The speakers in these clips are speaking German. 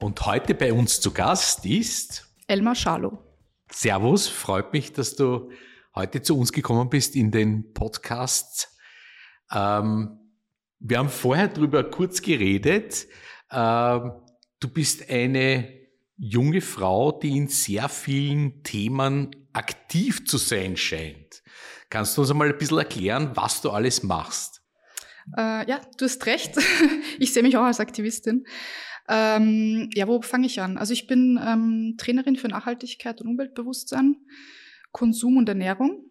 und heute bei uns zu Gast ist Elmar Schalow. Servus, freut mich, dass du heute zu uns gekommen bist in den Podcast. Ähm, wir haben vorher drüber kurz geredet. Ähm, du bist eine junge Frau, die in sehr vielen Themen aktiv zu sein scheint. Kannst du uns einmal ein bisschen erklären, was du alles machst? Äh, ja, du hast recht. Ich sehe mich auch als Aktivistin. Ähm, ja, wo fange ich an? Also ich bin ähm, Trainerin für Nachhaltigkeit und Umweltbewusstsein, Konsum und Ernährung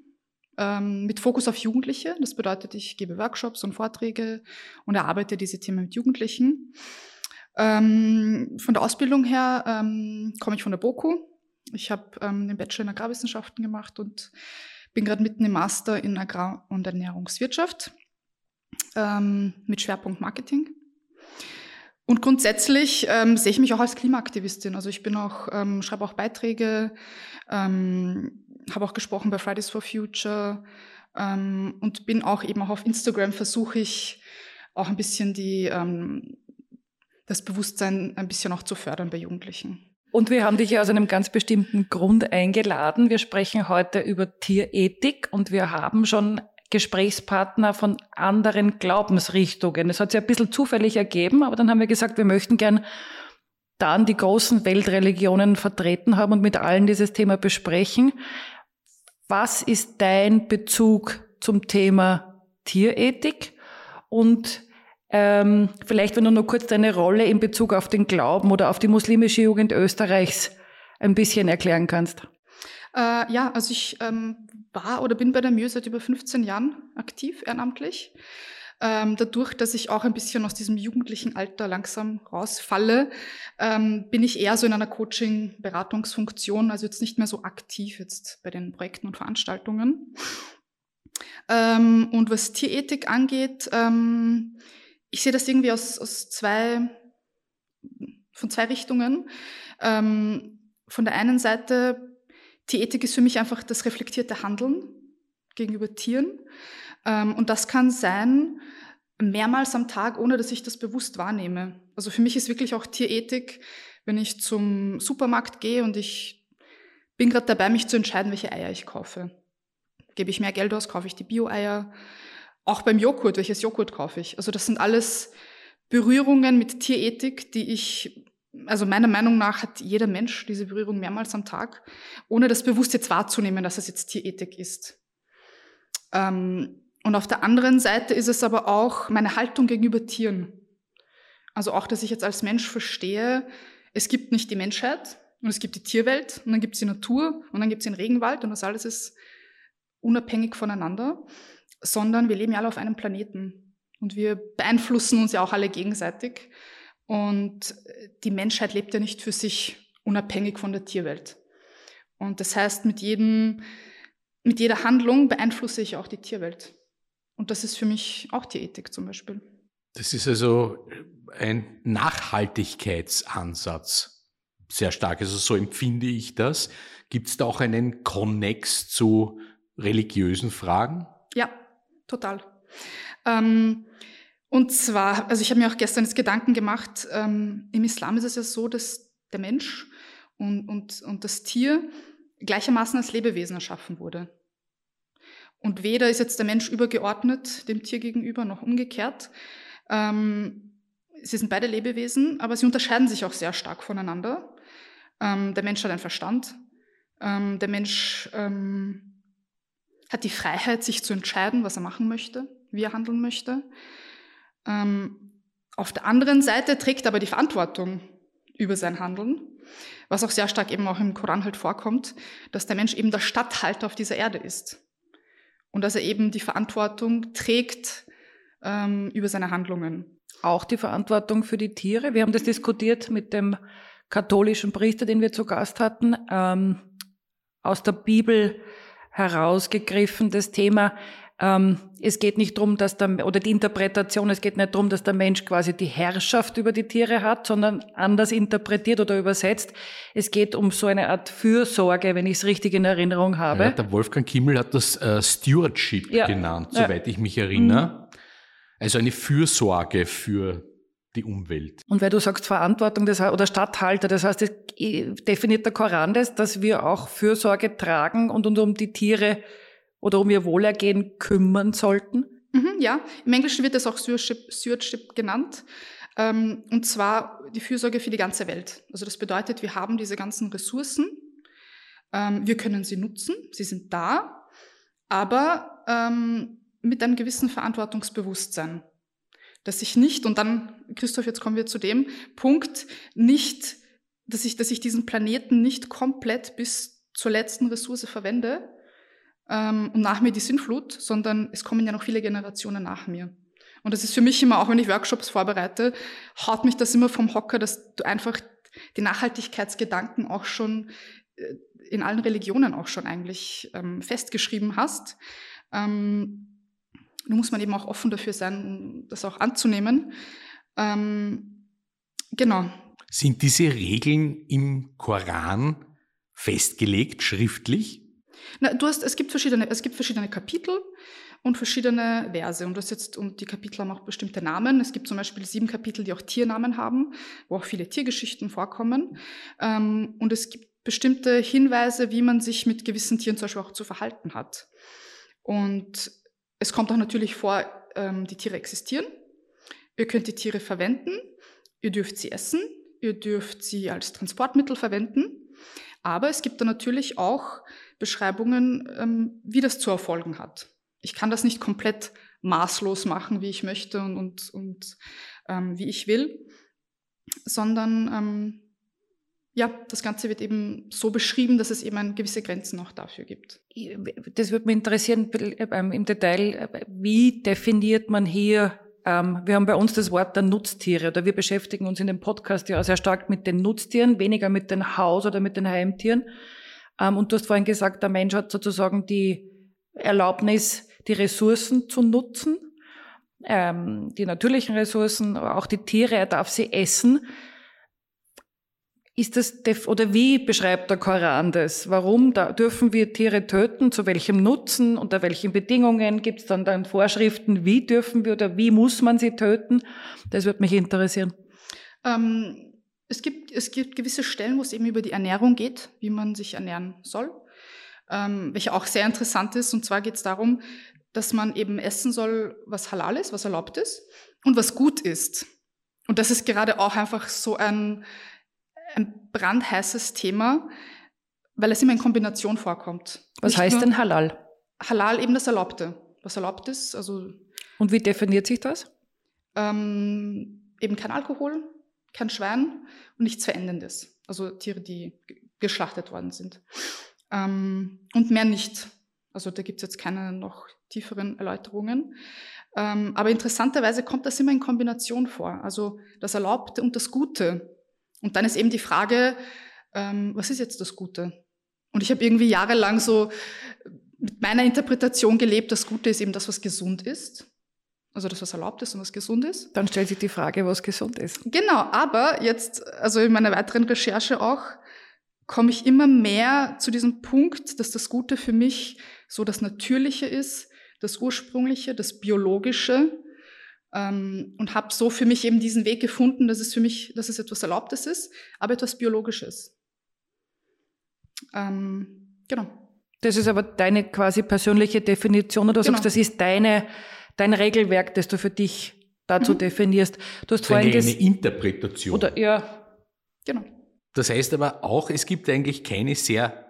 ähm, mit Fokus auf Jugendliche. Das bedeutet, ich gebe Workshops und Vorträge und erarbeite diese Themen mit Jugendlichen. Ähm, von der Ausbildung her ähm, komme ich von der BOKU. Ich habe ähm, den Bachelor in Agrarwissenschaften gemacht und bin gerade mitten im Master in Agrar- und Ernährungswirtschaft ähm, mit Schwerpunkt Marketing. Und grundsätzlich ähm, sehe ich mich auch als Klimaaktivistin. Also ich bin auch, ähm, schreibe auch Beiträge, ähm, habe auch gesprochen bei Fridays for Future ähm, und bin auch eben auch auf Instagram versuche ich auch ein bisschen die ähm, das Bewusstsein ein bisschen auch zu fördern bei Jugendlichen. Und wir haben dich ja aus einem ganz bestimmten Grund eingeladen. Wir sprechen heute über Tierethik und wir haben schon Gesprächspartner von anderen Glaubensrichtungen. Es hat sich ein bisschen zufällig ergeben, aber dann haben wir gesagt, wir möchten gern dann die großen Weltreligionen vertreten haben und mit allen dieses Thema besprechen. Was ist dein Bezug zum Thema Tierethik? Und ähm, vielleicht, wenn du nur kurz deine Rolle in Bezug auf den Glauben oder auf die muslimische Jugend Österreichs ein bisschen erklären kannst. Äh, ja, also ich ähm, war oder bin bei der Mühe seit über 15 Jahren aktiv, ehrenamtlich. Ähm, dadurch, dass ich auch ein bisschen aus diesem jugendlichen Alter langsam rausfalle, ähm, bin ich eher so in einer Coaching-Beratungsfunktion, also jetzt nicht mehr so aktiv jetzt bei den Projekten und Veranstaltungen. Ähm, und was Tierethik angeht, ähm, ich sehe das irgendwie aus, aus zwei, von zwei Richtungen. Ähm, von der einen Seite die Ethik ist für mich einfach das reflektierte Handeln gegenüber Tieren. Ähm, und das kann sein, mehrmals am Tag, ohne dass ich das bewusst wahrnehme. Also für mich ist wirklich auch Tierethik, wenn ich zum Supermarkt gehe und ich bin gerade dabei, mich zu entscheiden, welche Eier ich kaufe. Gebe ich mehr Geld aus, kaufe ich die Bio-Eier. Auch beim Joghurt, welches Joghurt kaufe ich? Also das sind alles Berührungen mit Tierethik, die ich also meiner Meinung nach hat jeder Mensch diese Berührung mehrmals am Tag, ohne das bewusst jetzt wahrzunehmen, dass es jetzt Tierethik ist. Ähm, und auf der anderen Seite ist es aber auch meine Haltung gegenüber Tieren. Also auch, dass ich jetzt als Mensch verstehe, es gibt nicht die Menschheit und es gibt die Tierwelt und dann gibt es die Natur und dann gibt es den Regenwald und das alles ist unabhängig voneinander, sondern wir leben ja alle auf einem Planeten und wir beeinflussen uns ja auch alle gegenseitig. Und die Menschheit lebt ja nicht für sich unabhängig von der Tierwelt. Und das heißt, mit jedem, mit jeder Handlung beeinflusse ich auch die Tierwelt. Und das ist für mich auch die Ethik zum Beispiel. Das ist also ein Nachhaltigkeitsansatz. Sehr stark. Also so empfinde ich das. Gibt es da auch einen Konnex zu religiösen Fragen? Ja, total. Ähm, und zwar, also ich habe mir auch gestern das Gedanken gemacht, ähm, im Islam ist es ja so, dass der Mensch und, und, und das Tier gleichermaßen als Lebewesen erschaffen wurde. Und weder ist jetzt der Mensch übergeordnet dem Tier gegenüber noch umgekehrt. Ähm, sie sind beide Lebewesen, aber sie unterscheiden sich auch sehr stark voneinander. Ähm, der Mensch hat einen Verstand. Ähm, der Mensch ähm, hat die Freiheit, sich zu entscheiden, was er machen möchte, wie er handeln möchte. Ähm, auf der anderen Seite trägt aber die Verantwortung über sein Handeln, was auch sehr stark eben auch im Koran halt vorkommt, dass der Mensch eben der Statthalter auf dieser Erde ist und dass er eben die Verantwortung trägt ähm, über seine Handlungen. Auch die Verantwortung für die Tiere. Wir haben das diskutiert mit dem katholischen Priester, den wir zu Gast hatten, ähm, aus der Bibel herausgegriffen, das Thema, ähm, es geht nicht darum, dass der, oder die Interpretation, es geht nicht darum, dass der Mensch quasi die Herrschaft über die Tiere hat, sondern anders interpretiert oder übersetzt. Es geht um so eine Art Fürsorge, wenn ich es richtig in Erinnerung habe. Ja, der Wolfgang Kimmel hat das äh, Stewardship ja. genannt, soweit ja. ich mich erinnere. Mhm. Also eine Fürsorge für die Umwelt. Und weil du sagst Verantwortung das, oder Stadthalter, das heißt, das definiert der Koran das, dass wir auch Fürsorge tragen und, und um die Tiere oder um ihr Wohlergehen kümmern sollten? Mhm, ja, im Englischen wird das auch Stewardship, Stewardship genannt. Ähm, und zwar die Fürsorge für die ganze Welt. Also das bedeutet, wir haben diese ganzen Ressourcen, ähm, wir können sie nutzen, sie sind da, aber ähm, mit einem gewissen Verantwortungsbewusstsein. Dass ich nicht, und dann, Christoph, jetzt kommen wir zu dem Punkt, nicht, dass ich, dass ich diesen Planeten nicht komplett bis zur letzten Ressource verwende, ähm, und nach mir die Sintflut, sondern es kommen ja noch viele Generationen nach mir. Und das ist für mich immer, auch wenn ich Workshops vorbereite, haut mich das immer vom Hocker, dass du einfach die Nachhaltigkeitsgedanken auch schon äh, in allen Religionen auch schon eigentlich ähm, festgeschrieben hast. Ähm, da muss man eben auch offen dafür sein, das auch anzunehmen. Ähm, genau. Sind diese Regeln im Koran festgelegt, schriftlich? Na, du hast, es gibt verschiedene, es gibt verschiedene Kapitel und verschiedene Verse. Und das jetzt, und die Kapitel haben auch bestimmte Namen. Es gibt zum Beispiel sieben Kapitel, die auch Tiernamen haben, wo auch viele Tiergeschichten vorkommen. Ähm, und es gibt bestimmte Hinweise, wie man sich mit gewissen Tieren zum Beispiel auch zu verhalten hat. Und es kommt auch natürlich vor, ähm, die Tiere existieren. Ihr könnt die Tiere verwenden. Ihr dürft sie essen. Ihr dürft sie als Transportmittel verwenden. Aber es gibt da natürlich auch Beschreibungen, ähm, wie das zu erfolgen hat. Ich kann das nicht komplett maßlos machen, wie ich möchte und, und, und ähm, wie ich will, sondern ähm, ja, das Ganze wird eben so beschrieben, dass es eben gewisse Grenzen auch dafür gibt. Das würde mich interessieren ähm, im Detail. Wie definiert man hier, wir haben bei uns das Wort der Nutztiere oder wir beschäftigen uns in dem Podcast ja sehr stark mit den Nutztieren, weniger mit den Haus- oder mit den Heimtieren. Ähm, und du hast vorhin gesagt, der Mensch hat sozusagen die Erlaubnis, die Ressourcen zu nutzen, ähm, die natürlichen Ressourcen, auch die Tiere, er darf sie essen. Ist das, oder wie beschreibt der Koran das? Warum da dürfen wir Tiere töten? Zu welchem Nutzen? Unter welchen Bedingungen? Gibt es dann, dann Vorschriften? Wie dürfen wir oder wie muss man sie töten? Das würde mich interessieren. Ähm, es gibt, es gibt gewisse Stellen, wo es eben über die Ernährung geht, wie man sich ernähren soll, ähm, welche auch sehr interessant ist. Und zwar geht es darum, dass man eben essen soll, was halal ist, was erlaubt ist und was gut ist. Und das ist gerade auch einfach so ein, ein brandheißes Thema, weil es immer in Kombination vorkommt. Was Nicht heißt denn halal? Halal eben das Erlaubte. Was erlaubt ist, also. Und wie definiert sich das? Ähm, eben kein Alkohol, kein Schwein und nichts Verendendes. Also Tiere, die geschlachtet worden sind. Ähm, und mehr nicht. Also da gibt es jetzt keine noch tieferen Erläuterungen. Ähm, aber interessanterweise kommt das immer in Kombination vor. Also das Erlaubte und das Gute. Und dann ist eben die Frage, ähm, was ist jetzt das Gute? Und ich habe irgendwie jahrelang so mit meiner Interpretation gelebt, das Gute ist eben das, was gesund ist. Also das, was erlaubt ist und was gesund ist. Dann stellt sich die Frage, was gesund ist. Genau, aber jetzt, also in meiner weiteren Recherche auch, komme ich immer mehr zu diesem Punkt, dass das Gute für mich so das Natürliche ist, das Ursprüngliche, das Biologische. Ähm, und habe so für mich eben diesen Weg gefunden, dass es für mich, dass es etwas Erlaubtes ist, aber etwas Biologisches. Ähm, genau. Das ist aber deine quasi persönliche Definition, oder du genau. sagst, das ist deine dein Regelwerk, das du für dich dazu mhm. definierst. Du hast vorhin eine Interpretation. Oder ja, genau. Das heißt aber auch, es gibt eigentlich keine sehr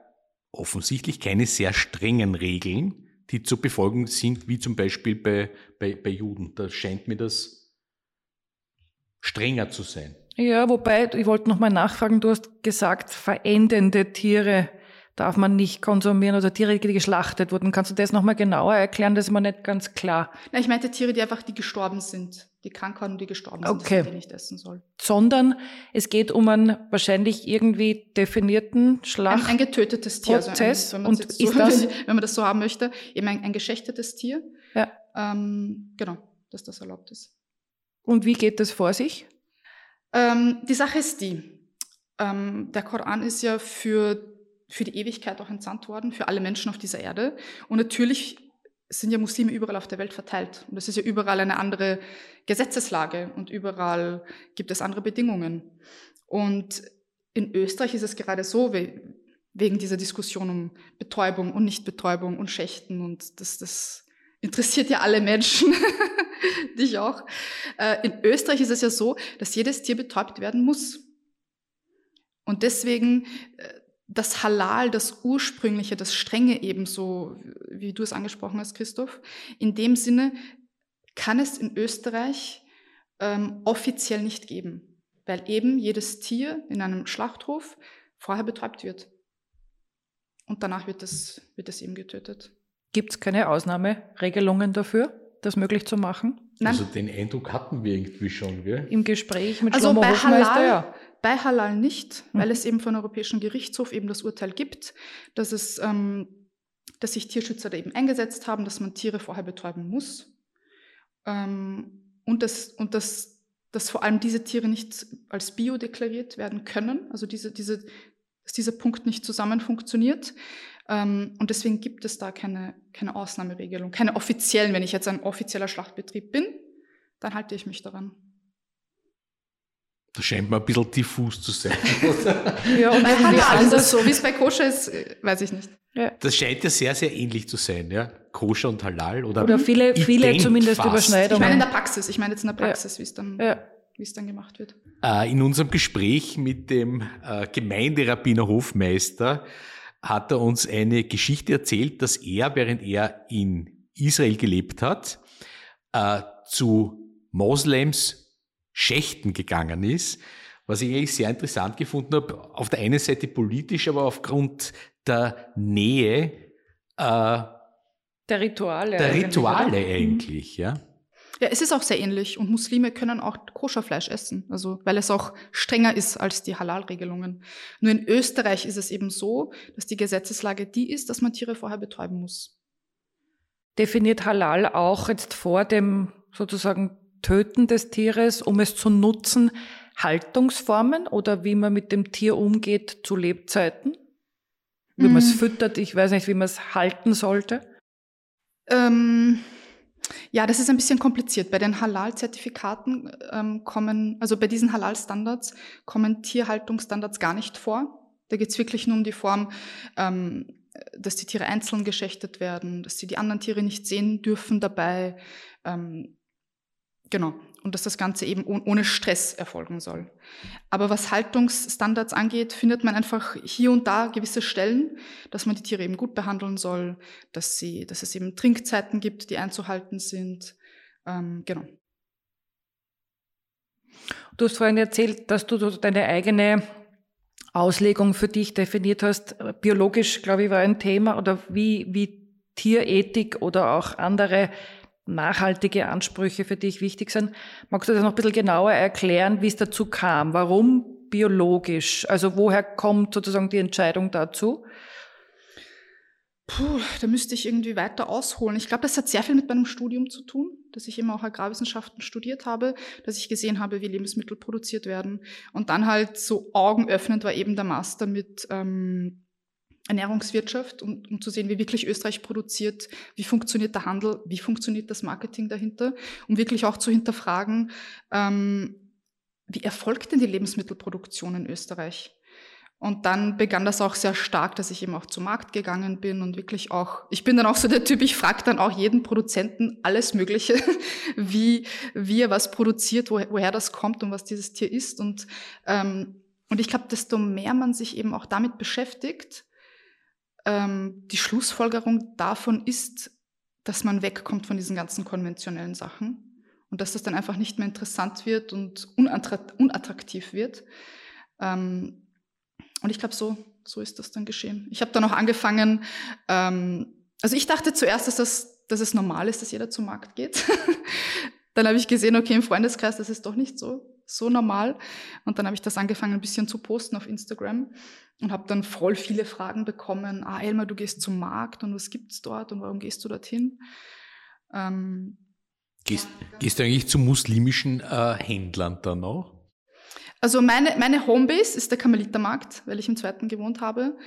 offensichtlich keine sehr strengen Regeln, die zu befolgen sind, wie zum Beispiel bei, bei, bei Juden. Da scheint mir das strenger zu sein. Ja, wobei, ich wollte nochmal nachfragen, du hast gesagt, verendende Tiere darf man nicht konsumieren oder Tiere, die geschlachtet wurden. Kannst du das nochmal genauer erklären? Das ist mir nicht ganz klar. Na, ich meinte Tiere, die einfach, die gestorben sind, die krank waren und die gestorben sind, okay. dass die nicht essen soll. Sondern es geht um einen wahrscheinlich irgendwie definierten Schlacht. Ein, ein getötetes Tier. Prozess. Also ein, wenn, und so, ist das, wenn man das so haben möchte, eben ein, ein geschächtetes Tier. Ja. Ähm, genau, dass das erlaubt ist. Und wie geht das vor sich? Ähm, die Sache ist die, ähm, der Koran ist ja für, für die Ewigkeit auch entsandt worden, für alle Menschen auf dieser Erde. Und natürlich sind ja Muslime überall auf der Welt verteilt. Und es ist ja überall eine andere Gesetzeslage und überall gibt es andere Bedingungen. Und in Österreich ist es gerade so, wegen dieser Diskussion um Betäubung und Nichtbetäubung und Schächten und das, das interessiert ja alle Menschen, dich auch. Äh, in Österreich ist es ja so, dass jedes Tier betäubt werden muss. Und deswegen äh, das Halal, das Ursprüngliche, das Strenge ebenso, wie du es angesprochen hast, Christoph, in dem Sinne kann es in Österreich ähm, offiziell nicht geben, weil eben jedes Tier in einem Schlachthof vorher betäubt wird. Und danach wird es, wird es eben getötet. Gibt es keine Ausnahmeregelungen dafür, das möglich zu machen? Nein. Also den Eindruck hatten wir irgendwie schon, gell? Im Gespräch mit also bei Halal, ja. Bei Halal nicht, mhm. weil es eben vom Europäischen Gerichtshof eben das Urteil gibt, dass es, ähm, dass sich Tierschützer da eben eingesetzt haben, dass man Tiere vorher betäuben muss. Ähm, und dass, und dass, dass vor allem diese Tiere nicht als bio deklariert werden können, also diese, diese, dass dieser Punkt nicht zusammen funktioniert. Ähm, und deswegen gibt es da keine, keine Ausnahmeregelung, keine offiziellen. Wenn ich jetzt ein offizieller Schlachtbetrieb bin, dann halte ich mich daran. Das scheint mir ein bisschen diffus zu sein. ja, und bei Halal ist es so, wie es bei Koscher ist, weiß ich nicht. Ja. Das scheint ja sehr, sehr ähnlich zu sein, ja. Koscher und Halal oder, oder viele, viele zumindest fast. Überschneidungen. Ich meine in der Praxis, ich meine jetzt in der Praxis, ja. wie es dann, ja. wie es dann gemacht wird. Äh, in unserem Gespräch mit dem äh, Gemeinderabbiner Hofmeister hat er uns eine Geschichte erzählt, dass er, während er in Israel gelebt hat, äh, zu Moslems Schächten gegangen ist, was ich eigentlich sehr interessant gefunden habe. Auf der einen Seite politisch, aber aufgrund der Nähe äh, der Rituale. Der Rituale eigentlich, eigentlich ja. Ja, es ist auch sehr ähnlich und Muslime können auch Koscherfleisch essen, also weil es auch strenger ist als die Halal-Regelungen. Nur in Österreich ist es eben so, dass die Gesetzeslage die ist, dass man Tiere vorher betäuben muss. Definiert Halal auch jetzt vor dem sozusagen Töten des Tieres, um es zu nutzen, Haltungsformen oder wie man mit dem Tier umgeht zu Lebzeiten? Wie mhm. man es füttert, ich weiß nicht, wie man es halten sollte? Ähm ja, das ist ein bisschen kompliziert. Bei den Halal-Zertifikaten ähm, kommen, also bei diesen Halal-Standards kommen Tierhaltungsstandards gar nicht vor. Da geht es wirklich nur um die Form, ähm, dass die Tiere einzeln geschächtet werden, dass sie die anderen Tiere nicht sehen dürfen dabei. Ähm, genau und dass das Ganze eben ohne Stress erfolgen soll. Aber was Haltungsstandards angeht, findet man einfach hier und da gewisse Stellen, dass man die Tiere eben gut behandeln soll, dass, sie, dass es eben Trinkzeiten gibt, die einzuhalten sind. Ähm, genau. Du hast vorhin erzählt, dass du deine eigene Auslegung für dich definiert hast. Biologisch, glaube ich, war ein Thema oder wie, wie Tierethik oder auch andere nachhaltige Ansprüche für dich wichtig sind. Magst du das noch ein bisschen genauer erklären, wie es dazu kam? Warum biologisch? Also woher kommt sozusagen die Entscheidung dazu? Puh, da müsste ich irgendwie weiter ausholen. Ich glaube, das hat sehr viel mit meinem Studium zu tun, dass ich immer auch Agrarwissenschaften studiert habe, dass ich gesehen habe, wie Lebensmittel produziert werden. Und dann halt so augenöffnend war eben der Master mit ähm, Ernährungswirtschaft, um, um zu sehen, wie wirklich Österreich produziert, wie funktioniert der Handel, wie funktioniert das Marketing dahinter, um wirklich auch zu hinterfragen, ähm, wie erfolgt denn die Lebensmittelproduktion in Österreich? Und dann begann das auch sehr stark, dass ich eben auch zum Markt gegangen bin und wirklich auch, ich bin dann auch so der Typ, ich frage dann auch jeden Produzenten alles Mögliche, wie, wie er was produziert, wo, woher das kommt und was dieses Tier ist. Und, ähm, und ich glaube, desto mehr man sich eben auch damit beschäftigt, ähm, die Schlussfolgerung davon ist, dass man wegkommt von diesen ganzen konventionellen Sachen und dass das dann einfach nicht mehr interessant wird und unattraktiv wird. Ähm, und ich glaube, so, so ist das dann geschehen. Ich habe dann auch angefangen, ähm, also ich dachte zuerst, dass, das, dass es normal ist, dass jeder zum Markt geht. dann habe ich gesehen, okay, im Freundeskreis, das ist doch nicht so, so normal. Und dann habe ich das angefangen, ein bisschen zu posten auf Instagram und habe dann voll viele Fragen bekommen. Ah, Elmar, du gehst zum Markt und was gibt's dort und warum gehst du dorthin? Ähm, gehst, gehst du eigentlich zu muslimischen äh, Händlern dann noch? Also meine, meine Homebase ist der Karmelitermarkt, weil ich im zweiten gewohnt habe.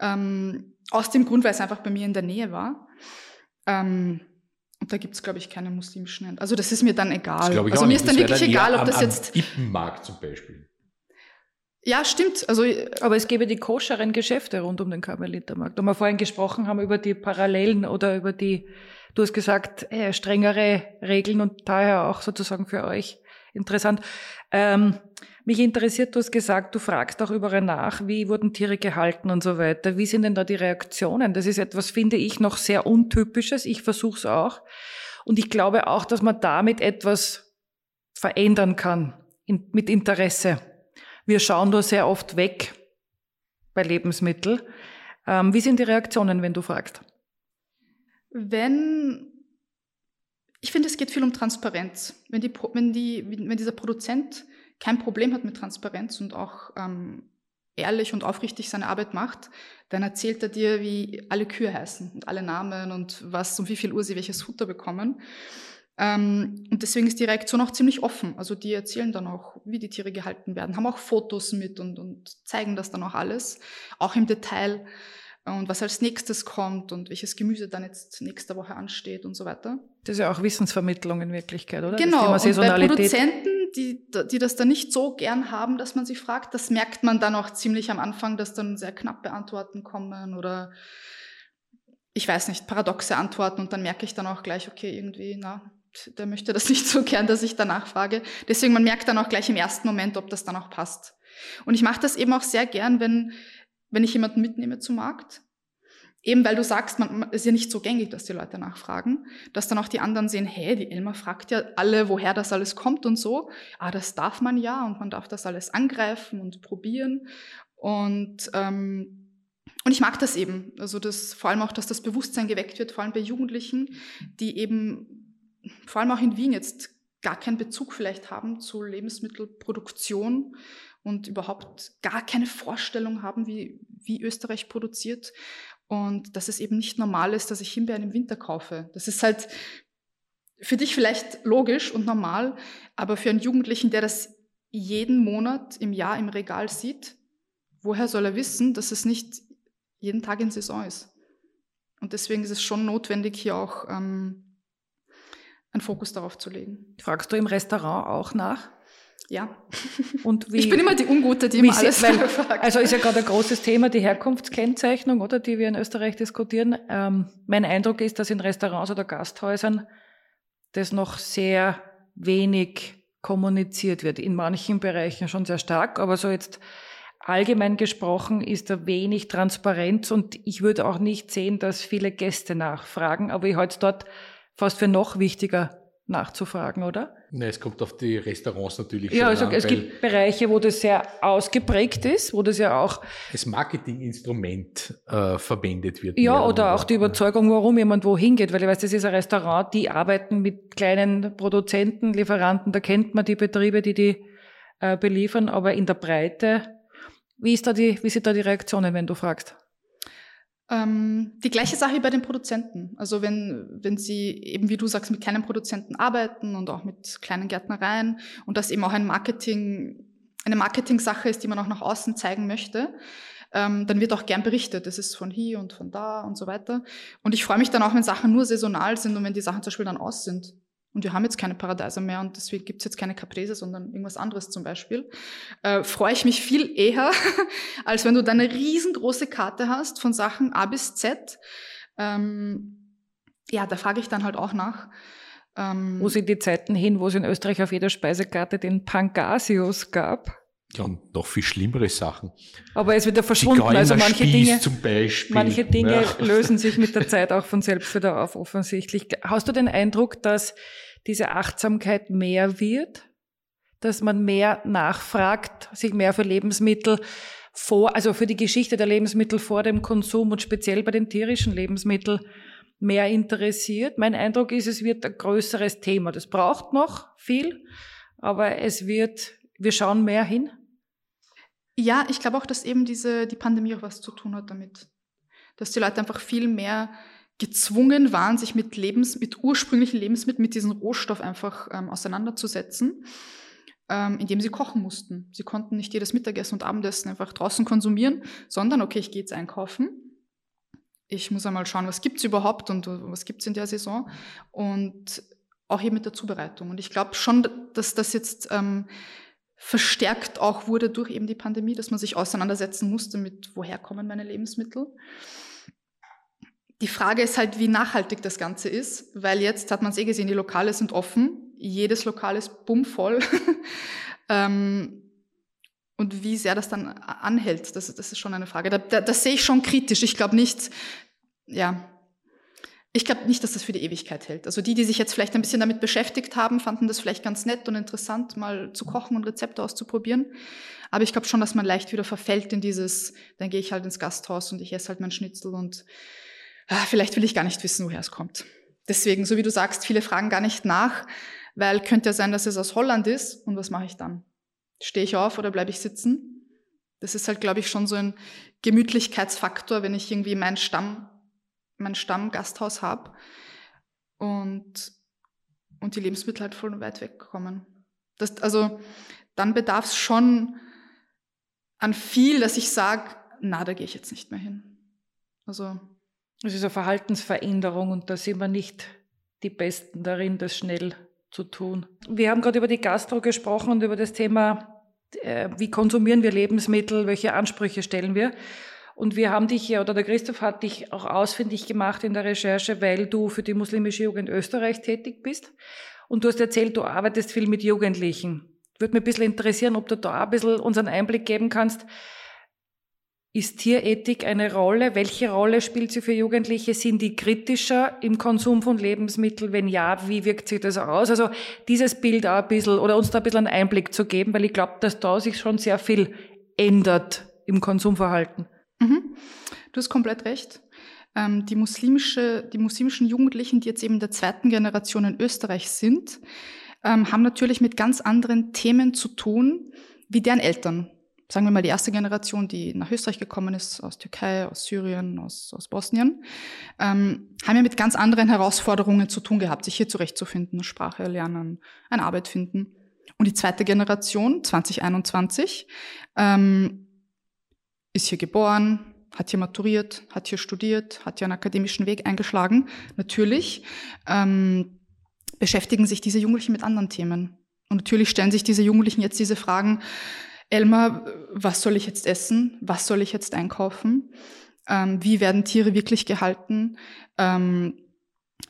Ähm, aus dem Grund, weil es einfach bei mir in der Nähe war. Ähm, und da gibt's glaube ich, keine muslimischen Händler. Also das ist mir dann egal. Also mir ist dann wirklich egal, ob das jetzt... Ippenmarkt zum Beispiel. Ja, stimmt. Also, aber es gäbe die koscheren Geschäfte rund um den Karmelitermarkt. Da wir vorhin gesprochen haben über die Parallelen oder über die, du hast gesagt, äh, strengere Regeln und daher auch sozusagen für euch interessant. Ähm, mich interessiert, du hast gesagt, du fragst auch überall nach, wie wurden Tiere gehalten und so weiter. Wie sind denn da die Reaktionen? Das ist etwas, finde ich, noch sehr untypisches. Ich versuche es auch. Und ich glaube auch, dass man damit etwas verändern kann in, mit Interesse. Wir schauen da sehr oft weg bei Lebensmitteln. Ähm, wie sind die Reaktionen, wenn du fragst? Wenn ich finde, es geht viel um Transparenz. Wenn, die, wenn, die, wenn dieser Produzent kein Problem hat mit Transparenz und auch ähm, ehrlich und aufrichtig seine Arbeit macht, dann erzählt er dir, wie alle Kühe heißen und alle Namen und was um wie viel Uhr sie welches Futter bekommen. Ähm, und deswegen ist die Reaktion auch ziemlich offen. Also die erzählen dann auch, wie die Tiere gehalten werden, haben auch Fotos mit und, und zeigen das dann auch alles, auch im Detail und was als nächstes kommt und welches Gemüse dann jetzt nächste Woche ansteht und so weiter. Das ist ja auch Wissensvermittlung in Wirklichkeit, oder? Genau, und bei Produzenten, die, die das dann nicht so gern haben, dass man sie fragt, das merkt man dann auch ziemlich am Anfang, dass dann sehr knappe Antworten kommen oder ich weiß nicht, paradoxe Antworten und dann merke ich dann auch gleich, okay, irgendwie, na, der möchte das nicht so gern, dass ich danach frage. Deswegen, man merkt dann auch gleich im ersten Moment, ob das dann auch passt. Und ich mache das eben auch sehr gern, wenn wenn ich jemanden mitnehme zum Markt. Eben weil du sagst, man ist ja nicht so gängig, dass die Leute nachfragen, dass dann auch die anderen sehen, hey, die Elmar fragt ja alle, woher das alles kommt und so. Ah, das darf man ja und man darf das alles angreifen und probieren. Und, ähm, und ich mag das eben. Also das, vor allem auch, dass das Bewusstsein geweckt wird, vor allem bei Jugendlichen, die eben, vor allem auch in Wien jetzt gar keinen Bezug vielleicht haben zu Lebensmittelproduktion und überhaupt gar keine Vorstellung haben, wie, wie Österreich produziert. Und dass es eben nicht normal ist, dass ich Himbeeren im Winter kaufe. Das ist halt für dich vielleicht logisch und normal, aber für einen Jugendlichen, der das jeden Monat im Jahr im Regal sieht, woher soll er wissen, dass es nicht jeden Tag in Saison ist? Und deswegen ist es schon notwendig, hier auch ähm, einen Fokus darauf zu legen. Fragst du im Restaurant auch nach? Ja. Und wie, ich bin immer die Ungute, die immer alles weil, Also ist ja gerade ein großes Thema, die Herkunftskennzeichnung, oder, die wir in Österreich diskutieren. Ähm, mein Eindruck ist, dass in Restaurants oder Gasthäusern das noch sehr wenig kommuniziert wird. In manchen Bereichen schon sehr stark, aber so jetzt allgemein gesprochen ist da wenig Transparenz und ich würde auch nicht sehen, dass viele Gäste nachfragen, aber ich halte es dort fast für noch wichtiger nachzufragen, oder? Na, es kommt auf die Restaurants natürlich ja, also an. es gibt Bereiche, wo das sehr ausgeprägt ist, wo das ja auch als Marketinginstrument äh, verwendet wird. Ja, oder auch die Überzeugung, warum jemand wohin geht, weil ich weiß, das ist ein Restaurant, die arbeiten mit kleinen Produzenten, Lieferanten, da kennt man die Betriebe, die die äh, beliefern, aber in der Breite, wie ist da die, wie sind da die Reaktionen, wenn du fragst? Ähm, die gleiche Sache wie bei den Produzenten. Also wenn, wenn sie eben, wie du sagst, mit kleinen Produzenten arbeiten und auch mit kleinen Gärtnereien und das eben auch ein Marketing, eine Marketing-Sache ist, die man auch nach außen zeigen möchte, ähm, dann wird auch gern berichtet. Das ist von hier und von da und so weiter. Und ich freue mich dann auch, wenn Sachen nur saisonal sind und wenn die Sachen zum Beispiel dann aus sind und wir haben jetzt keine Paradeiser mehr und deswegen gibt's jetzt keine Caprese, sondern irgendwas anderes zum Beispiel, äh, freue ich mich viel eher, als wenn du da eine riesengroße Karte hast von Sachen A bis Z. Ähm, ja, da frage ich dann halt auch nach. Ähm, wo sind die Zeiten hin, wo es in Österreich auf jeder Speisekarte den Pangasius gab? Ja, und noch viel schlimmere Sachen. Aber es wird ja verschwunden. Also manche Dinge, zum Beispiel. manche Dinge ja. lösen sich mit der Zeit auch von selbst wieder auf, offensichtlich. Hast du den Eindruck, dass diese Achtsamkeit mehr wird? Dass man mehr nachfragt, sich mehr für Lebensmittel vor, also für die Geschichte der Lebensmittel vor dem Konsum und speziell bei den tierischen Lebensmitteln mehr interessiert. Mein Eindruck ist, es wird ein größeres Thema. Das braucht noch viel, aber es wird, wir schauen mehr hin. Ja, ich glaube auch, dass eben diese, die Pandemie auch was zu tun hat damit. Dass die Leute einfach viel mehr gezwungen waren, sich mit Lebens, mit ursprünglichen Lebensmitteln, mit diesem Rohstoff einfach ähm, auseinanderzusetzen, ähm, indem sie kochen mussten. Sie konnten nicht jedes Mittagessen und Abendessen einfach draußen konsumieren, sondern okay, ich gehe jetzt einkaufen ich muss einmal schauen, was gibt's überhaupt und was gibt's in der Saison und auch hier mit der Zubereitung. Und ich glaube schon, dass das jetzt ähm, verstärkt auch wurde durch eben die Pandemie, dass man sich auseinandersetzen musste mit, woher kommen meine Lebensmittel. Die Frage ist halt, wie nachhaltig das Ganze ist, weil jetzt hat man es eh gesehen, die Lokale sind offen, jedes Lokal ist bummvoll. ähm, und wie sehr das dann anhält, das, das ist schon eine Frage. Da, da, das sehe ich schon kritisch. Ich glaube nicht, ja, ich glaube nicht, dass das für die Ewigkeit hält. Also die, die sich jetzt vielleicht ein bisschen damit beschäftigt haben, fanden das vielleicht ganz nett und interessant, mal zu kochen und Rezepte auszuprobieren. Aber ich glaube schon, dass man leicht wieder verfällt in dieses, dann gehe ich halt ins Gasthaus und ich esse halt mein Schnitzel und vielleicht will ich gar nicht wissen, woher es kommt. Deswegen, so wie du sagst, viele fragen gar nicht nach, weil könnte ja sein, dass es aus Holland ist und was mache ich dann? Stehe ich auf oder bleibe ich sitzen? Das ist halt, glaube ich, schon so ein Gemütlichkeitsfaktor, wenn ich irgendwie mein Stamm, mein Stammgasthaus habe und, und die Lebensmittel halt voll weit wegkommen. Das, also dann bedarf es schon an viel, dass ich sage, na, da gehe ich jetzt nicht mehr hin. Also es ist eine Verhaltensveränderung und da sind wir nicht die Besten darin, das schnell zu tun. Wir haben gerade über die Gastro gesprochen und über das Thema, äh, wie konsumieren wir Lebensmittel, welche Ansprüche stellen wir. Und wir haben dich ja, oder der Christoph hat dich auch ausfindig gemacht in der Recherche, weil du für die muslimische Jugend Österreich tätig bist. Und du hast erzählt, du arbeitest viel mit Jugendlichen. Würde mich ein bisschen interessieren, ob du da ein bisschen unseren Einblick geben kannst, ist Tierethik eine Rolle? Welche Rolle spielt sie für Jugendliche? Sind die kritischer im Konsum von Lebensmitteln? Wenn ja, wie wirkt sich das aus? Also dieses Bild auch ein bisschen oder uns da ein bisschen einen Einblick zu geben, weil ich glaube, dass da sich schon sehr viel ändert im Konsumverhalten. Mhm. Du hast komplett recht. Ähm, die, muslimische, die muslimischen Jugendlichen, die jetzt eben der zweiten Generation in Österreich sind, ähm, haben natürlich mit ganz anderen Themen zu tun wie deren Eltern sagen wir mal, die erste Generation, die nach Österreich gekommen ist, aus Türkei, aus Syrien, aus, aus Bosnien, ähm, haben ja mit ganz anderen Herausforderungen zu tun gehabt, sich hier zurechtzufinden, Sprache lernen, eine Arbeit finden. Und die zweite Generation, 2021, ähm, ist hier geboren, hat hier maturiert, hat hier studiert, hat hier einen akademischen Weg eingeschlagen. Natürlich ähm, beschäftigen sich diese Jugendlichen mit anderen Themen. Und natürlich stellen sich diese Jugendlichen jetzt diese Fragen, Elmar, was soll ich jetzt essen? Was soll ich jetzt einkaufen? Ähm, wie werden Tiere wirklich gehalten? Ähm,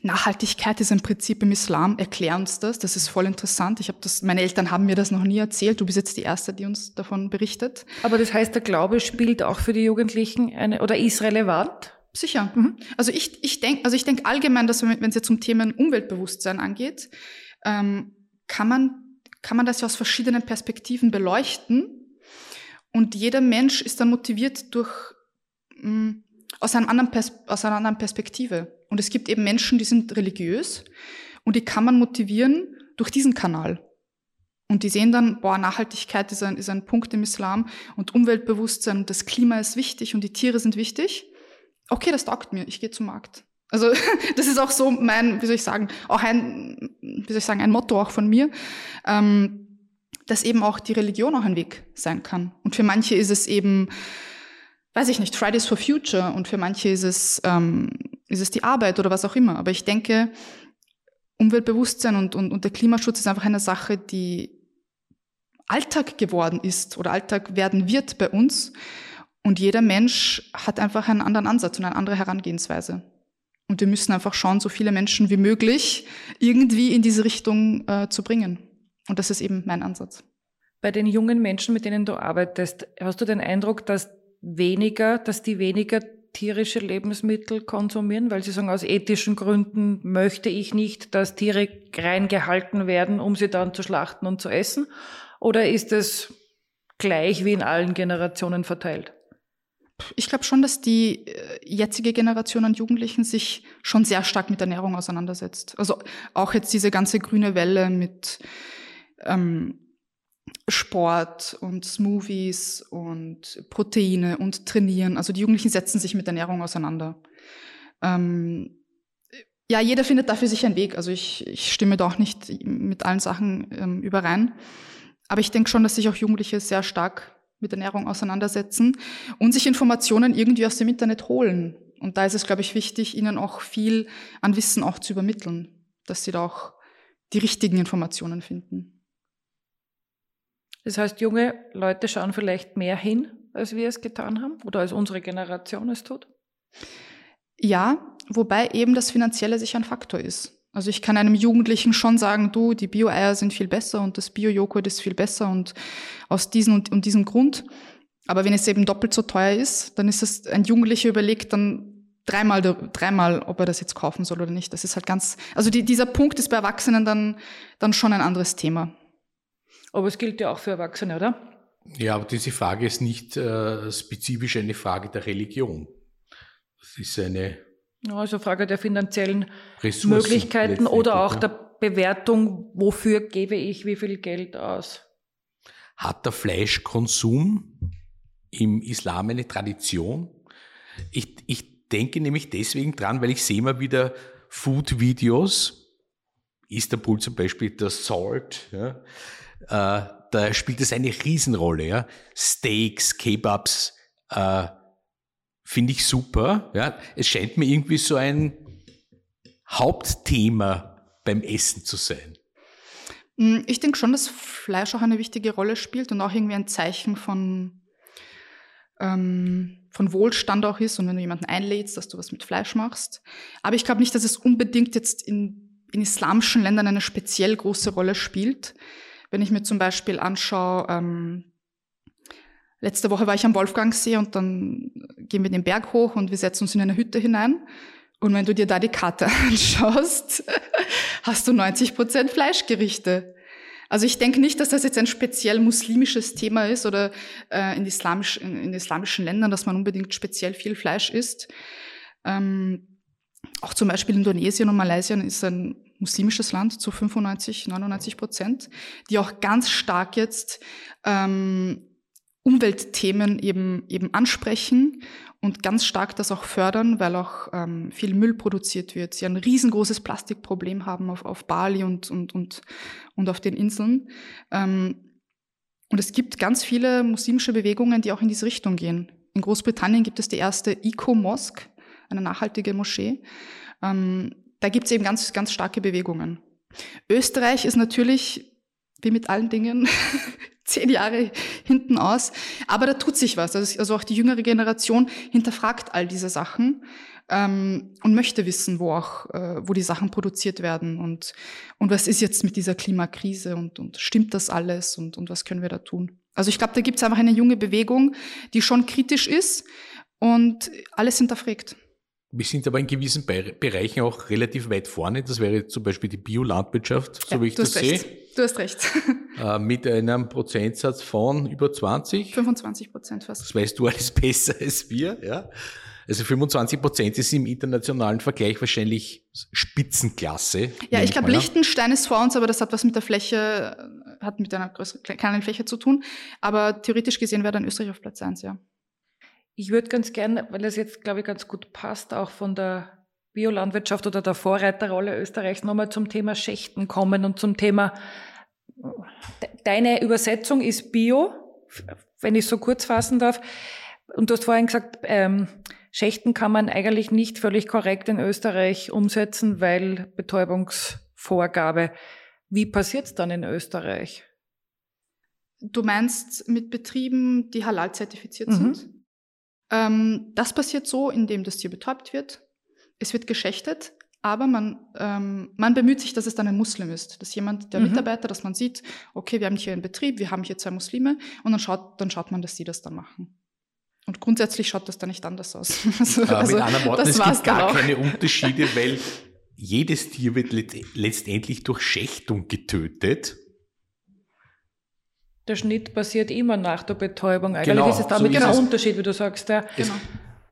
Nachhaltigkeit ist ein Prinzip im Islam. Erklär uns das. Das ist voll interessant. Ich habe das, meine Eltern haben mir das noch nie erzählt. Du bist jetzt die Erste, die uns davon berichtet. Aber das heißt, der Glaube spielt auch für die Jugendlichen eine, oder ist relevant? Sicher. Mhm. Also ich, ich denke, also ich denke allgemein, dass wenn es jetzt um Themen Umweltbewusstsein angeht, ähm, kann man kann man das ja aus verschiedenen Perspektiven beleuchten. Und jeder Mensch ist dann motiviert durch, mh, mm, aus, einem anderen aus einer anderen Perspektive. Und es gibt eben Menschen, die sind religiös und die kann man motivieren durch diesen Kanal. Und die sehen dann, boah, Nachhaltigkeit ist ein, ist ein Punkt im Islam und Umweltbewusstsein und das Klima ist wichtig und die Tiere sind wichtig. Okay, das taugt mir, ich gehe zum Markt. Also das ist auch so mein, wie soll ich sagen, auch ein, wie soll ich sagen, ein Motto auch von mir, ähm, dass eben auch die Religion auch ein Weg sein kann. Und für manche ist es eben, weiß ich nicht, Fridays for Future und für manche ist es, ähm, ist es die Arbeit oder was auch immer. Aber ich denke, Umweltbewusstsein und, und, und der Klimaschutz ist einfach eine Sache, die Alltag geworden ist oder Alltag werden wird bei uns. Und jeder Mensch hat einfach einen anderen Ansatz und eine andere Herangehensweise. Und wir müssen einfach schauen, so viele Menschen wie möglich irgendwie in diese Richtung äh, zu bringen. Und das ist eben mein Ansatz. Bei den jungen Menschen, mit denen du arbeitest, hast du den Eindruck, dass weniger, dass die weniger tierische Lebensmittel konsumieren, weil sie sagen, aus ethischen Gründen möchte ich nicht, dass Tiere rein gehalten werden, um sie dann zu schlachten und zu essen? Oder ist es gleich wie in allen Generationen verteilt? Ich glaube schon, dass die äh, jetzige Generation an Jugendlichen sich schon sehr stark mit Ernährung auseinandersetzt. Also auch jetzt diese ganze grüne Welle mit ähm, Sport und Smoothies und Proteine und Trainieren. Also die Jugendlichen setzen sich mit Ernährung auseinander. Ähm, ja, jeder findet dafür sich einen Weg. Also ich, ich stimme da auch nicht mit allen Sachen ähm, überein. Aber ich denke schon, dass sich auch Jugendliche sehr stark mit Ernährung auseinandersetzen und sich Informationen irgendwie aus dem Internet holen. Und da ist es, glaube ich, wichtig, ihnen auch viel an Wissen auch zu übermitteln, dass sie da auch die richtigen Informationen finden. Das heißt, junge Leute schauen vielleicht mehr hin, als wir es getan haben oder als unsere Generation es tut? Ja, wobei eben das Finanzielle sicher ein Faktor ist. Also ich kann einem Jugendlichen schon sagen, du, die Bio-Eier sind viel besser und das Bio-Joghurt ist viel besser und aus diesem und, und diesem Grund. Aber wenn es eben doppelt so teuer ist, dann ist es, ein Jugendlicher überlegt dann dreimal, dreimal, ob er das jetzt kaufen soll oder nicht. Das ist halt ganz, also die, dieser Punkt ist bei Erwachsenen dann, dann schon ein anderes Thema. Aber es gilt ja auch für Erwachsene, oder? Ja, aber diese Frage ist nicht äh, spezifisch eine Frage der Religion. Das ist eine. Also Frage der finanziellen Ressourcen Möglichkeiten oder auch der Bewertung, wofür gebe ich wie viel Geld aus. Hat der Fleischkonsum im Islam eine Tradition? Ich, ich denke nämlich deswegen dran, weil ich sehe mal wieder Food-Videos. Istanbul zum Beispiel, der Salt, ja, äh, da spielt es eine Riesenrolle. Ja? Steaks, Kebabs, äh, finde ich super. Ja? Es scheint mir irgendwie so ein Hauptthema beim Essen zu sein. Mm, ich denke schon, dass Fleisch auch eine wichtige Rolle spielt und auch irgendwie ein Zeichen von, ähm, von Wohlstand auch ist und wenn du jemanden einlädst, dass du was mit Fleisch machst. Aber ich glaube nicht, dass es unbedingt jetzt in, in islamischen Ländern eine speziell große Rolle spielt. Wenn ich mir zum Beispiel anschaue, ähm, letzte Woche war ich am Wolfgangsee und dann gehen wir den Berg hoch und wir setzen uns in eine Hütte hinein. Und wenn du dir da die Karte anschaust, hast du 90 Prozent Fleischgerichte. Also ich denke nicht, dass das jetzt ein speziell muslimisches Thema ist oder äh, in, islamisch, in, in islamischen Ländern, dass man unbedingt speziell viel Fleisch isst. Ähm, auch zum Beispiel Indonesien und Malaysia ist ein muslimisches Land zu 95, 99 Prozent, die auch ganz stark jetzt ähm, Umweltthemen eben, eben ansprechen und ganz stark das auch fördern, weil auch ähm, viel Müll produziert wird. Sie ein riesengroßes Plastikproblem haben auf, auf Bali und, und, und, und auf den Inseln. Ähm, und es gibt ganz viele muslimische Bewegungen, die auch in diese Richtung gehen. In Großbritannien gibt es die erste Eco-Mosque, eine nachhaltige Moschee. Ähm, da gibt es eben ganz, ganz starke Bewegungen. Österreich ist natürlich, wie mit allen Dingen, zehn Jahre hinten aus. Aber da tut sich was. Also auch die jüngere Generation hinterfragt all diese Sachen ähm, und möchte wissen, wo auch, äh, wo die Sachen produziert werden und, und was ist jetzt mit dieser Klimakrise und, und stimmt das alles und, und was können wir da tun. Also ich glaube, da gibt es einfach eine junge Bewegung, die schon kritisch ist und alles hinterfragt. Wir sind aber in gewissen Bereichen auch relativ weit vorne. Das wäre zum Beispiel die Biolandwirtschaft, so ja, wie ich das recht. sehe. Du hast recht. Äh, mit einem Prozentsatz von über 20. 25 Prozent fast. Das weißt du alles besser als wir, ja. Also 25 Prozent ist im internationalen Vergleich wahrscheinlich Spitzenklasse. Ja, ich glaube, Liechtenstein ist vor uns, aber das hat was mit der Fläche, hat mit einer größeren, kleinen Fläche zu tun. Aber theoretisch gesehen wäre dann Österreich auf Platz 1, ja. Ich würde ganz gerne, weil das jetzt, glaube ich, ganz gut passt, auch von der Biolandwirtschaft oder der Vorreiterrolle Österreichs nochmal zum Thema Schächten kommen und zum Thema, deine Übersetzung ist Bio, wenn ich so kurz fassen darf. Und du hast vorhin gesagt, ähm, Schächten kann man eigentlich nicht völlig korrekt in Österreich umsetzen, weil Betäubungsvorgabe. Wie passiert es dann in Österreich? Du meinst mit Betrieben, die halal zertifiziert mhm. sind? Ähm, das passiert so, indem das Tier betäubt wird. Es wird geschächtet, aber man, ähm, man bemüht sich, dass es dann ein Muslim ist. Dass jemand, der mhm. Mitarbeiter, dass man sieht, okay, wir haben hier einen Betrieb, wir haben hier zwei Muslime und dann schaut, dann schaut man, dass die das dann machen. Und grundsätzlich schaut das da nicht anders aus. also, aber mit anderen Worten, es gibt gar keine Unterschiede, weil jedes Tier wird letztendlich durch Schächtung getötet. Der Schnitt passiert immer nach der Betäubung. Eigentlich genau, ist es damit so kein es. Unterschied, wie du sagst. Ja. Genau.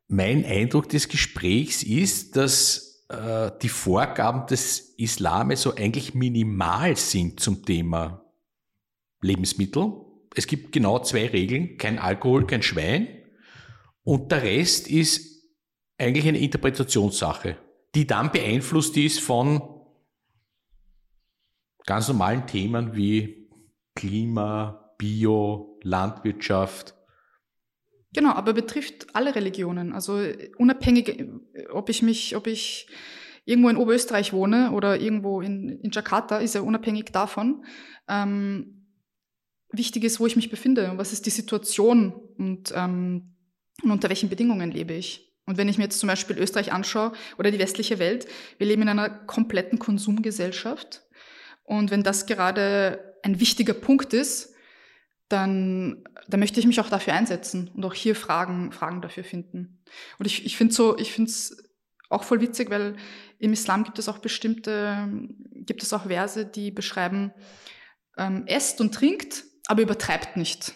Mein Eindruck des Gesprächs ist, dass äh, die Vorgaben des Islames so eigentlich minimal sind zum Thema Lebensmittel. Es gibt genau zwei Regeln, kein Alkohol, kein Schwein. Und der Rest ist eigentlich eine Interpretationssache, die dann beeinflusst ist von ganz normalen Themen wie Klima, Bio, Landwirtschaft. Genau, aber betrifft alle Religionen. Also unabhängig, ob ich mich, ob ich irgendwo in Oberösterreich wohne oder irgendwo in, in Jakarta, ist ja unabhängig davon. Ähm, wichtig ist, wo ich mich befinde und was ist die Situation und, ähm, und unter welchen Bedingungen lebe ich. Und wenn ich mir jetzt zum Beispiel Österreich anschaue oder die westliche Welt, wir leben in einer kompletten Konsumgesellschaft. Und wenn das gerade ein wichtiger Punkt ist, dann, dann möchte ich mich auch dafür einsetzen und auch hier Fragen, Fragen dafür finden. Und ich, ich finde so, es auch voll witzig, weil im Islam gibt es auch bestimmte, gibt es auch Verse, die beschreiben, ähm, esst und trinkt, aber übertreibt nicht.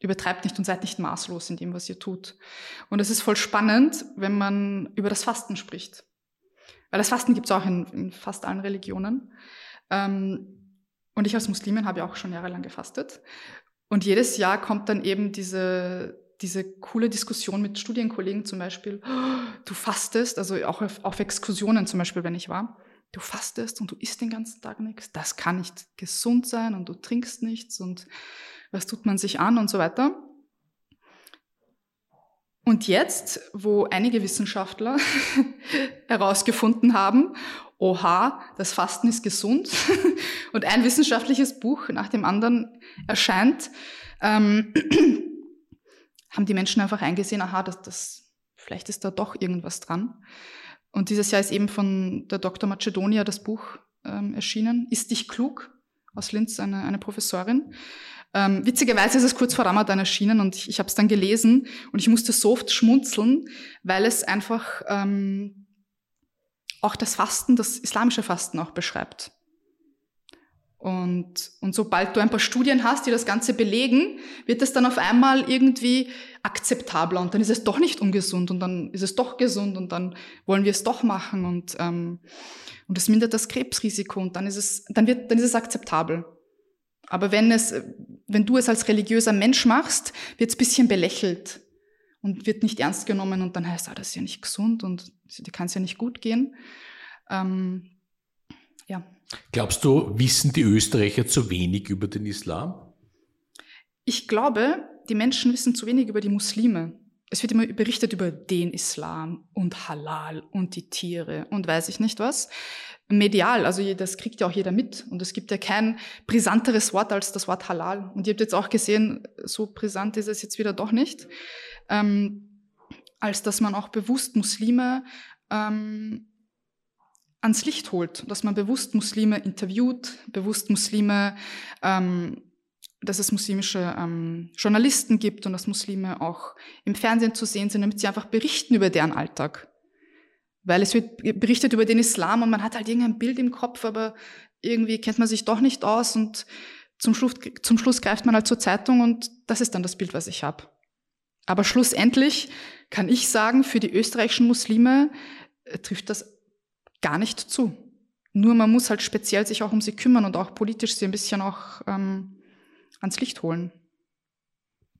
Übertreibt nicht und seid nicht maßlos in dem, was ihr tut. Und es ist voll spannend, wenn man über das Fasten spricht. Weil das Fasten gibt es auch in, in, fast allen Religionen. Ähm, und ich als Muslimin habe ja auch schon jahrelang gefastet. Und jedes Jahr kommt dann eben diese, diese coole Diskussion mit Studienkollegen zum Beispiel. Du fastest, also auch auf, auf Exkursionen zum Beispiel, wenn ich war. Du fastest und du isst den ganzen Tag nichts. Das kann nicht gesund sein und du trinkst nichts und was tut man sich an und so weiter. Und jetzt, wo einige Wissenschaftler herausgefunden haben, oha, das Fasten ist gesund und ein wissenschaftliches Buch nach dem anderen erscheint, ähm, haben die Menschen einfach eingesehen, aha, das, das, vielleicht ist da doch irgendwas dran. Und dieses Jahr ist eben von der Dr. Macedonia das Buch ähm, erschienen, Ist dich klug? aus Linz, eine, eine Professorin. Ähm, witzigerweise ist es kurz vor Ramadan erschienen und ich, ich habe es dann gelesen und ich musste so oft schmunzeln, weil es einfach ähm, auch das Fasten, das islamische Fasten auch beschreibt. Und, und sobald du ein paar Studien hast, die das Ganze belegen, wird es dann auf einmal irgendwie akzeptabler und dann ist es doch nicht ungesund und dann ist es doch gesund und dann wollen wir es doch machen und, ähm, und es mindert das Krebsrisiko und dann ist es, dann wird, dann ist es akzeptabel. Aber wenn es, wenn du es als religiöser Mensch machst, wird es bisschen belächelt und wird nicht ernst genommen und dann heißt, ah, das ist ja nicht gesund und dir kann es ja nicht gut gehen. Ähm, ja. Glaubst du, wissen die Österreicher zu wenig über den Islam? Ich glaube, die Menschen wissen zu wenig über die Muslime. Es wird immer berichtet über den Islam und Halal und die Tiere und weiß ich nicht was. Medial, also das kriegt ja auch jeder mit. Und es gibt ja kein brisanteres Wort als das Wort Halal. Und ihr habt jetzt auch gesehen, so brisant ist es jetzt wieder doch nicht, ähm, als dass man auch bewusst Muslime ähm, ans Licht holt, dass man bewusst Muslime interviewt, bewusst Muslime, ähm, dass es muslimische ähm, Journalisten gibt und dass Muslime auch im Fernsehen zu sehen sind, damit sie einfach berichten über deren Alltag. Weil es wird berichtet über den Islam und man hat halt irgendein Bild im Kopf, aber irgendwie kennt man sich doch nicht aus und zum Schluss, zum Schluss greift man halt zur Zeitung und das ist dann das Bild, was ich habe. Aber schlussendlich kann ich sagen, für die österreichischen Muslime äh, trifft das gar nicht zu. Nur man muss halt speziell sich auch um sie kümmern und auch politisch sie ein bisschen auch ähm, ans Licht holen.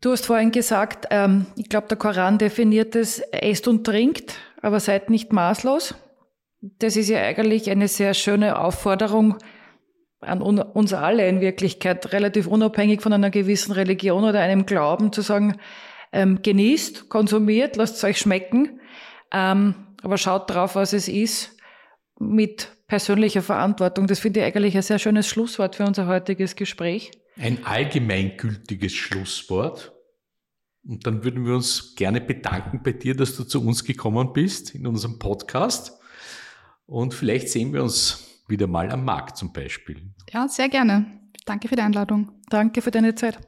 Du hast vorhin gesagt, ähm, ich glaube, der Koran definiert es, esst und trinkt, aber seid nicht maßlos. Das ist ja eigentlich eine sehr schöne Aufforderung an uns alle in Wirklichkeit, relativ unabhängig von einer gewissen Religion oder einem Glauben, zu sagen, ähm, genießt, konsumiert, lasst es euch schmecken, ähm, aber schaut drauf, was es ist mit persönlicher Verantwortung. Das finde ich eigentlich ein sehr schönes Schlusswort für unser heutiges Gespräch. Ein allgemeingültiges Schlusswort. Und dann würden wir uns gerne bedanken bei dir, dass du zu uns gekommen bist in unserem Podcast. Und vielleicht sehen wir uns wieder mal am Markt zum Beispiel. Ja, sehr gerne. Danke für die Einladung. Danke für deine Zeit.